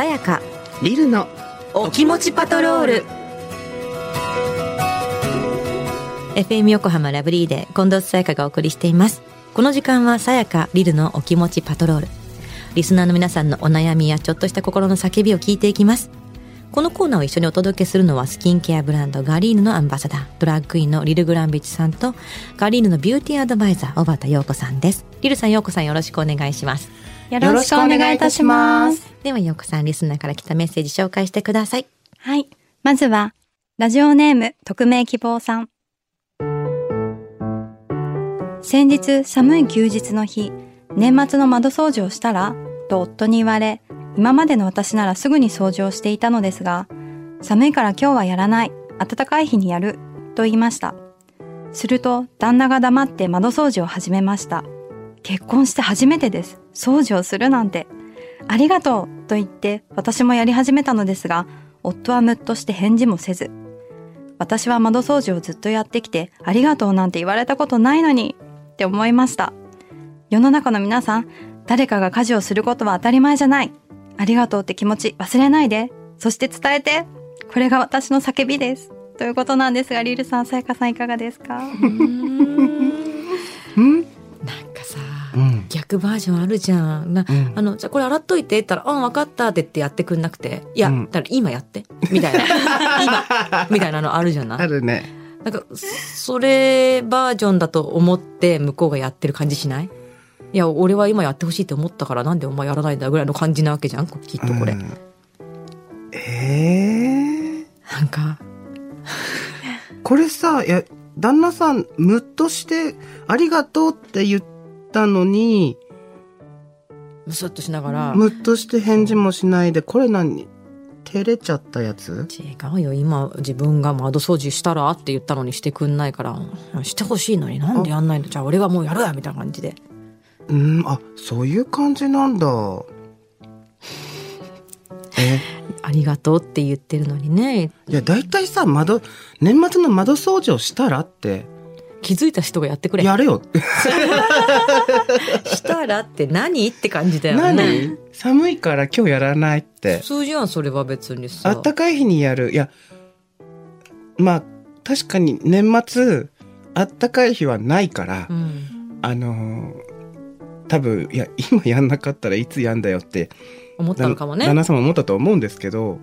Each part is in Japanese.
さやか。リルのお気持ちパトロール。FM 横浜ラブリーで近藤さやかがお送りしています。この時間はさやかリルのお気持ちパトロール。リスナーの皆さんのお悩みやちょっとした心の叫びを聞いていきます。このコーナーを一緒にお届けするのはスキンケアブランドガリーヌのアンバサダードラッグクイーンのリル・グランビッチさんとガリーヌのビューティーアドバイザー小畑陽子さんです。リルさん陽子さんよろしくお願いしますよろしくお願いいたします。では陽子さんリスナーから来たメッセージ紹介してくださいはい。まずは、ラジオネーム、匿名希望さん。先日、寒い休日の日、年末の窓掃除をしたらと夫に言われ、今までの私ならすぐに掃除をしていたのですが、寒いから今日はやらない。暖かい日にやる。と言いました。すると、旦那が黙って窓掃除を始めました。結婚して初めてです。掃除をするなんて。ありがとうと言って私もやり始めたのですが、夫はムッとして返事もせず。私は窓掃除をずっとやってきて、ありがとうなんて言われたことないのにって思いました。世の中の皆さん、誰かが家事をすることは当たり前じゃない。ありがとうって気持ち忘れないで。そして伝えて。これが私の叫びです。ということなんですが、リルさん、さやかさんいかがですか？バージョンあるじゃん。な、うん、あの、じゃあこれ洗っといてったら、うん、分かったって言ってやってくんなくて、いや、うん、だから今やって、みたいな。今、みたいなのあるじゃない？あるね。なんか、それバージョンだと思って向こうがやってる感じしない？いや、俺は今やってほしいって思ったからなんでお前やらないんだぐらいの感じなわけじゃん？きっとこれ。うん、ええー、なんか。これさ、いや、旦那さん、ムッとして、ありがとうって言ってたのにむすっとしながら、ムッとして返事もしないでこれ何？照れちゃったやつ？違うよ。今自分が窓掃除したらって言ったのにしてくんないからしてほしいのになんでやんないの？じゃあ俺がもうやるやみたいな感じで。うん。あそういう感じなんだ。え？ありがとうって言ってるのにね。いや大体さ窓年末の窓掃除をしたらって気づいた人がやってくれ。やれよ。したらって何？って感じだよね。何？寒いから今日やらないって。普通じゃんそれは別にさ。あったかい日にやる。いやまあ確かに年末あったかい日はないから、うん。あのー多分いや今やんなかったらいつやんだよって思ったのかもね。旦那さんも思ったと思うんですけど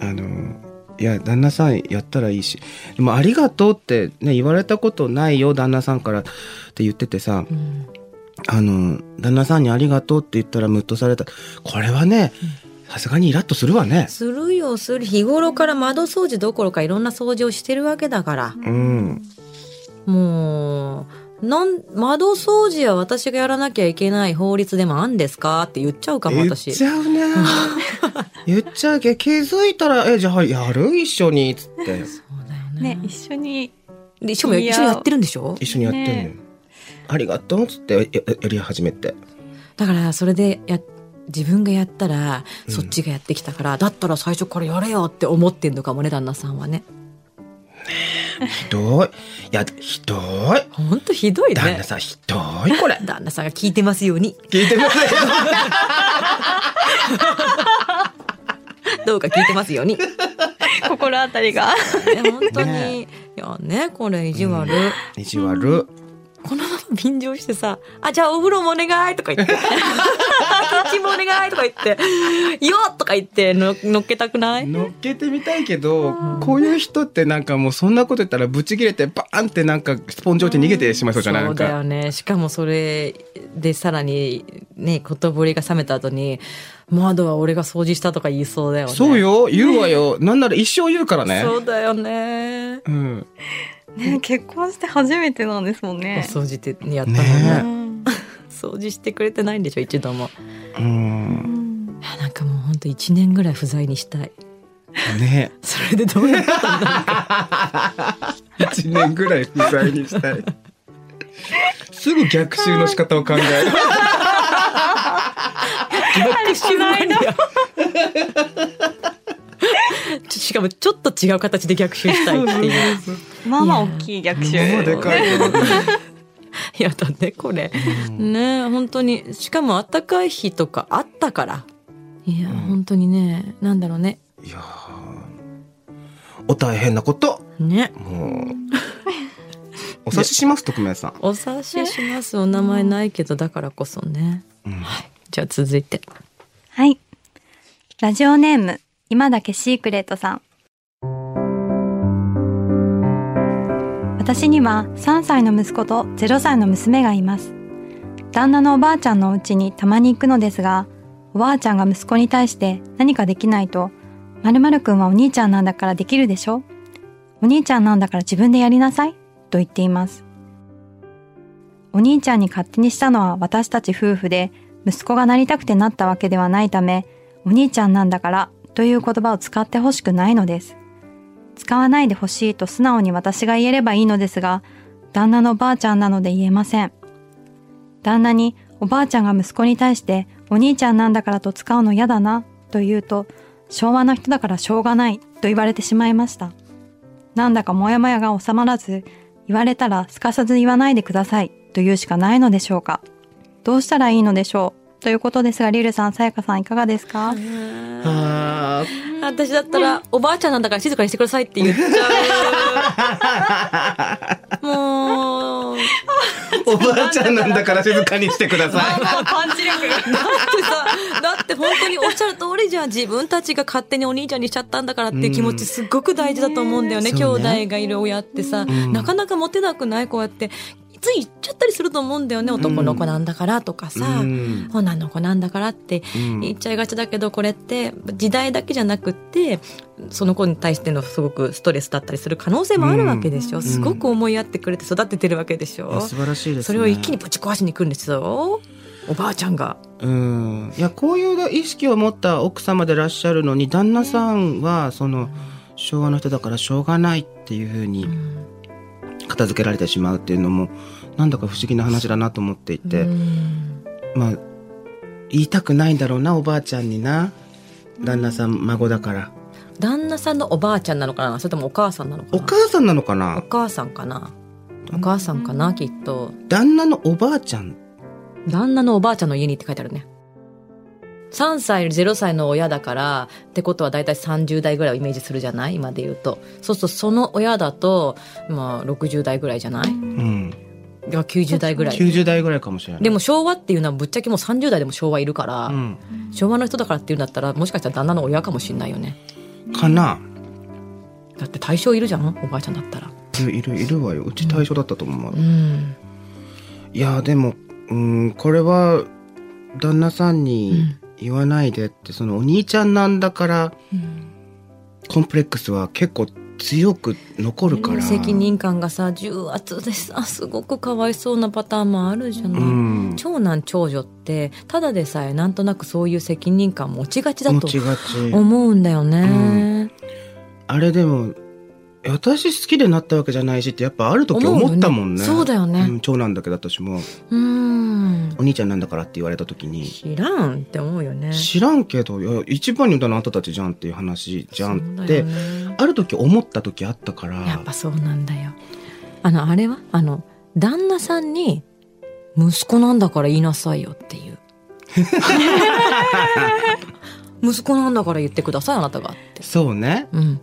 あのーいや旦那さんやったらいいし。でも「ありがとう」ってね言われたことないよ旦那さんからって言っててさうん。あの旦那さんに「ありがとう」って言ったらムッとされた。これはねさすがにイラッとするわね。するよする。日頃から窓掃除どころかいろんな掃除をしてるわけだから。うん。もうなん窓掃除は私がやらなきゃいけない法律でもあんですかって言っちゃうかも言っ私。ちゃうね。言っちゃうけど気づいたら「えじゃあやる？一緒に」っつって。そうだよねね、一緒に。で一緒に一緒にやってるんでしょ？一緒にやってんのよ、ね。ありがとうっつってやり始めて。だからそれでや自分がやったらうん。そっちがやってきたから、だったら最初からやれよって思ってんのかもね旦那さんはねひどい。いやひどい。ほんとひどいね。旦那さんひどいこれ。旦那さんが聞いてますように。聞いてますよ。どうか聞いてますように。ね心当たりが。本当に、ね。いやねこれ意地悪、意地悪。このまま便乗してさ「あじゃあお風呂もお願い」とか言って「キッチンもお願い」とか言って「よっ!」とか言っての乗っけたくない乗っけてみたいけどこういう人ってなんかもうそんなこと言ったらブチ切れてバーンってなんかスポンジ落ち逃げてしまいそうじゃないなんそうだよねしかもそれでさらにね言ぶりが冷めた後に「窓は俺が掃除した」とか言いそうだよねそうよ言うわよなんなら一生言うからねそうだよねうんね、結婚して初めてなんですもんねお。掃除ってやったのねね掃除してくれてないんでしょ一度も。うん。いやなんかもうほんと1年ぐらい不在にしたい。ね。それでどういうことになるか。一年ぐらい不在にしたい。すぐ逆襲の仕方を考える。逆襲マニアちしかもちょっと違う形で逆襲したいっていう。まあまあ大きい逆襲。もうでかいけどね やだねこれ、ね本当に。しかも暖かい日とかあったから。いや、うん。本当にねなんだろうね。いやー。お大変なこと。ね。もう。お察しします徳明さん、お察しします。お名前ないけどだからこそね。うん。じゃあ続いて。はい。ラジオネーム、今だけシークレットさん。私には3歳の息子と0歳の娘がいます。旦那のおばあちゃんのお家にたまに行くのですが、おばあちゃんが息子に対して何かできないと、〇〇くんはお兄ちゃんなんだからできるでしょ？お兄ちゃんなんだから自分でやりなさい？と言っています。お兄ちゃんに勝手にしたのは私たち夫婦で、息子がなりたくてなったわけではないため、お兄ちゃんなんだからという言葉を使ってほしくないのです。使わないでほしいと素直に私が言えればいいのですが、旦那のばあちゃんなので言えません。旦那におばあちゃんが息子に対してお兄ちゃんなんだからと使うの嫌だなと言うと、昭和の人だからしょうがないと言われてしまいました。なんだかモヤモヤが収まらず、言われたらすかさず言わないでくださいと言うしかないのでしょうか。どうしたらいいのでしょうということですが、リルさん、さやかさんいかがですか？あ私だったら、おばあちゃんなんだから静かにしてくださいって言っちゃう。もう、ーおばあちゃんなんだから静かにしてくださいパンチ力が。だってさ、だって本当におっしゃる通りじゃん。自分たちが勝手にお兄ちゃんにしちゃったんだからっていう気持ちすっごく大事だと思うんだよね。うん兄弟がいる親ってさ、んなかなかモテなくないこうやって。つい言っちゃったりすると思うんだよね。男の子なんだからとかさ、うん。女の子なんだからってうん。言っちゃいがちだけど、これって時代だけじゃなくって、その子に対してのすごくストレスだったりする可能性もあるわけでしょ。うん。すごく思いやってくれて育ててるわけでしょ。素晴らしいですね。それを一気にぶち壊しに来るんですよ。おばあちゃんが。うん。いやこういう意識を持った奥様でいらっしゃるのに旦那さんはその昭和の人だからしょうがないっていうふうに片付けられてしまうっていうのもなんだか不思議な話だなと思っていて、うん。まあ言いたくないんだろうなおばあちゃんにな。旦那さん孫だから。旦那さんのおばあちゃんなのかな？それともお母さんなのかな？お母さんなのかおな母さんかな？お母さんかなきっと。旦那のおばあちゃん。旦那のおばあちゃんの家にって書いてあるね3歳0歳の親だからってことは大体30代ぐらいをイメージするじゃない？今で言うと。そうするとその親だとまあ60代ぐらいじゃない？うん。いや90代ぐらい。90代ぐらいかもしれない。でも昭和っていうのはぶっちゃけもう30代でも昭和いるから、うん。昭和の人だからっていうんだったらもしかしたら旦那の親かもしれないよね。かな。だって対象いるじゃん？おばあちゃんだったら。いるいるいるわよ。うち対象だったと思う、うん。いやでもうんこれは旦那さんに言わないでって、そのお兄ちゃんなんだからコンプレックスは結構強く残るから、責任感がさ重圧でさすごくかわいそうなパターンもあるじゃない、うん。長男長女ってただでさえなんとなくそういう責任感持ちがちだと思うんだよね、あれでも私好きでなったわけじゃないしってやっぱある時思ったもんね。ねそうだよね。ん長男だけど私もう。ん。お兄ちゃんなんだからって言われた時に。知らんって思うよね。知らんけどいや一番に言ったのあんたたちじゃんっていう話じゃんって。よね。ある時思った時あったから。やっぱそうなんだよ。あのあれは？あの旦那さんに息子なんだから言いなさいよっていう。息子なんだから言ってくださいあなたがって。そうね。うん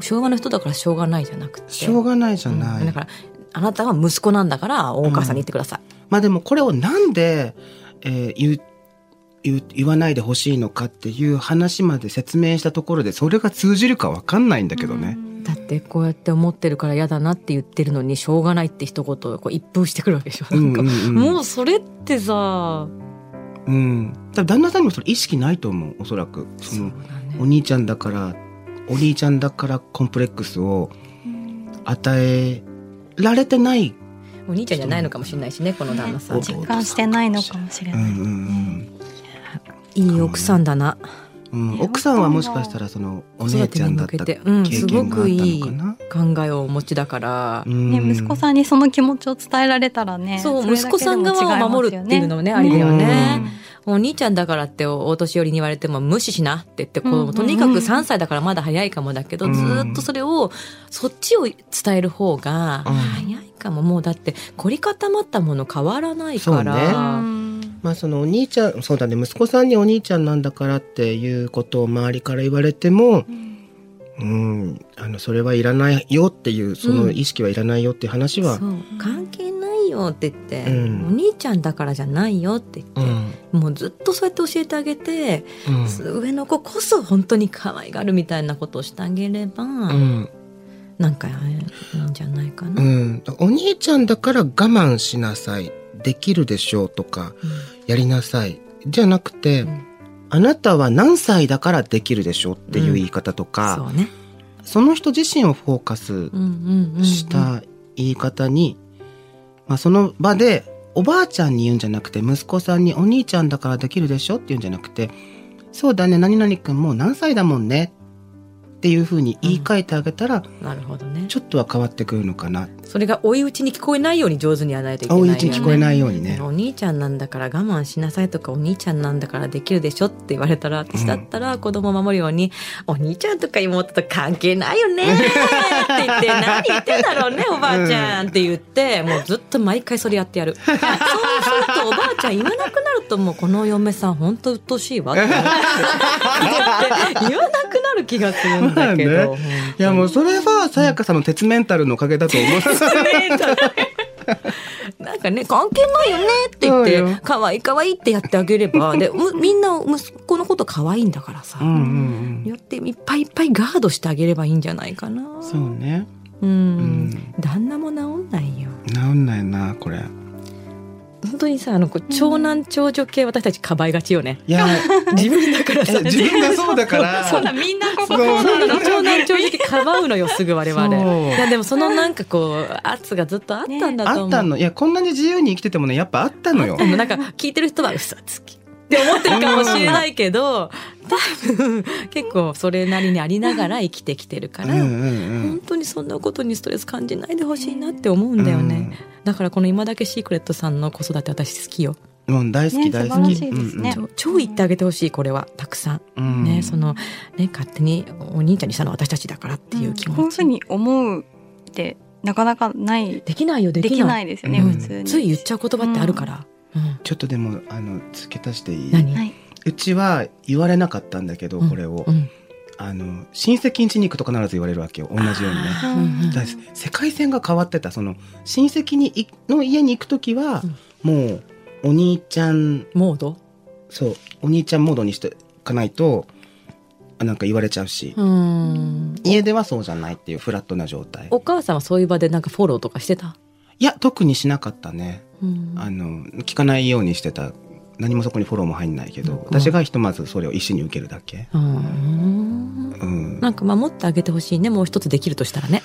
昭和の人だからしょうがないじゃなくて。しょうがないじゃない、うんだからあなたは息子なんだからお母さんに言ってください、まあでもこれをなんで、えー言う言う言わないでほしいのかっていう話まで説明したところでそれが通じるかわかんないんだけどね。だってこうやって思ってるから嫌だなって言ってるのにしょうがないって一言をこう一風してくるわけでしょ、うんうんうん。もうそれってさ。うん。多分旦那さんにもそれ意識ないと思うおそらく。そのだね。お兄ちゃんだからお兄ちゃんだからコンプレックスを与えられてない。お兄ちゃんじゃないのかもしれないしねこの旦那さんお実感してないのかもしれない。うんうんいい奥さんだなうんうん、奥さんはもしかしたらそのお姉ちゃんだった経験があったのかな？考えをお持ちだから、ね、息子さんにその気持ちを伝えられたらね。そう息子さん側を守るっていうのもね違ありだようん。ね、お兄ちゃんだからってお年寄りに言われても無視しなって言ってこう、うんうんうん。とにかく3歳だからまだ早いかもだけど、うん。ずーっとそれをそっちを伝える方がうん早いかも、もうだって凝り固まったもの変わらないかそうね。ら、うんまあそのお兄ちゃんそうだね息子さんにお兄ちゃんなんだからっていうことを周りから言われてもうんあのそれはいらないよっていうその意識はいらないよっていう話は、そう関係ないよって言って、うん。お兄ちゃんだからじゃないよって言って、うん。もうずっとそうやって教えてあげて、うん。上の子こそ本当に可愛がるみたいなことをしてあげれば、うん。なんかいいんじゃないかな。うん、お兄ちゃんだから我慢しなさいできるでしょうとかやりなさい。じゃなくて、ん。あなたは何歳だからできるでしょうっていう言い方とか、そうね。その人自身をフォーカスした言い方に、まあ、その場でおばあちゃんに言うんじゃなくて息子さんにお兄ちゃんだからできるでしょって言うんじゃなくてそうだね何々君もう何歳だもんねっていうふうに言い換えてあげたら、なるほどね。ちょっとは変わってくるのかなそれが追い打ちに聞こえないように上手にやらないといけないよね。追い打ちに聞こえないようにね。お兄ちゃんなんだから我慢しなさいとかお兄ちゃんなんだからできるでしょって言われたら私だったら子供を守るように、お兄ちゃんとか妹と関係ないよねって言って何言ってんだろうねおばあちゃんって言ってもうずっと毎回それやってやる そうするとおばあちゃん言わなくなるともうこの嫁さん本当鬱陶しいわって 言わなる気がするんだけど、まあねいやもうそれはさやかさんの鉄メンタルのおかげだと思う。なんかね関係ないよねって言って可愛い可愛いってやってあげれば でむみんな息子のこと可愛いんだからさ、うんうんよっていっぱいいっぱいガードしてあげればいいんじゃないかなうん。そうね。うん、うん旦那も治んないよ治んないなこれ。本当にさあのこう長男長女系私たちかばいがちよね。いや自分だからさえ 自分がそうだから。そうだみんなここそうそうなの。長男長女系かばうのよすぐ我々。いやでもそのなんかこう圧がずっとあったんだと思う、あったの。いやこんなに自由に生きててもねやっぱあったのよ。あ。の。なんか聞いてる人は嘘つきって思ってるかもしれないけど多分結構それなりにありながら生きてきてるから、うんうん本当にそんなことにストレス感じないでほしいなって思うんだよね、だからこの今だけシークレットさんの子育て私好きよ。うん。もう大好きね大好き。素晴らしいですね。超超言ってあげてほしいこれは。たくさん、うん。ねそのね勝手にお兄ちゃんにしたのは私たちだからっていう気持ち、こういうふうに思うってなかなかない。できないよででききない。ないですよね、うん。普通に。つい言っちゃう言葉ってあるから、うん。ちょっとでもあの付け足していい？何、はい。うちは言われなかったんだけどうん。これを、うん。あの親戚ん家に行くと必ず言われるわけよ。同じようにね。うん。うん世界線が変わってた。その親戚にいの家に行く時は、もうお兄ちゃんモード？そう。お兄ちゃんモードにしていかないとあなんか言われちゃうし、うん。家ではそうじゃないっていうフラットな状態。お母さんはそういう場でなんかフォローとかしてた、いや特にしなかったねうん。あの聞かないようにしてた。何もそこにフォローも入んないけど、うん。私がひとまずそれを一緒に受けるだけ、うんうん、なんか守ってあげてほしいね。もう一つできるとしたらね。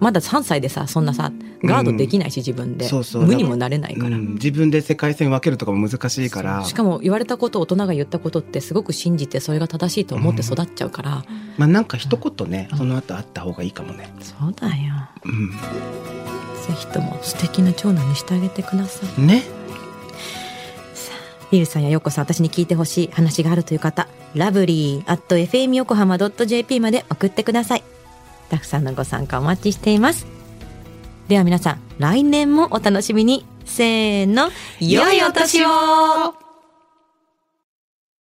まだ3歳でさそんなさガードできないし自分で、そうそう。無にもなれないから、うん。自分で世界線分けるとかも難しいから。しかも言われたこと大人が言ったことってすごく信じてそれが正しいと思って育っちゃうから、まあなんか一言ね、うんその後あった方がいいかもね、そうだよ。うん、ぜひとも素敵な長男にしてあげてください。ね。リルさんやヨコさん私に聞いてほしい話があるという方ラブリー at fm 横浜 .jp まで送ってください。たくさんのご参加お待ちしています。では皆さん来年もお楽しみに。せーの。良いお年を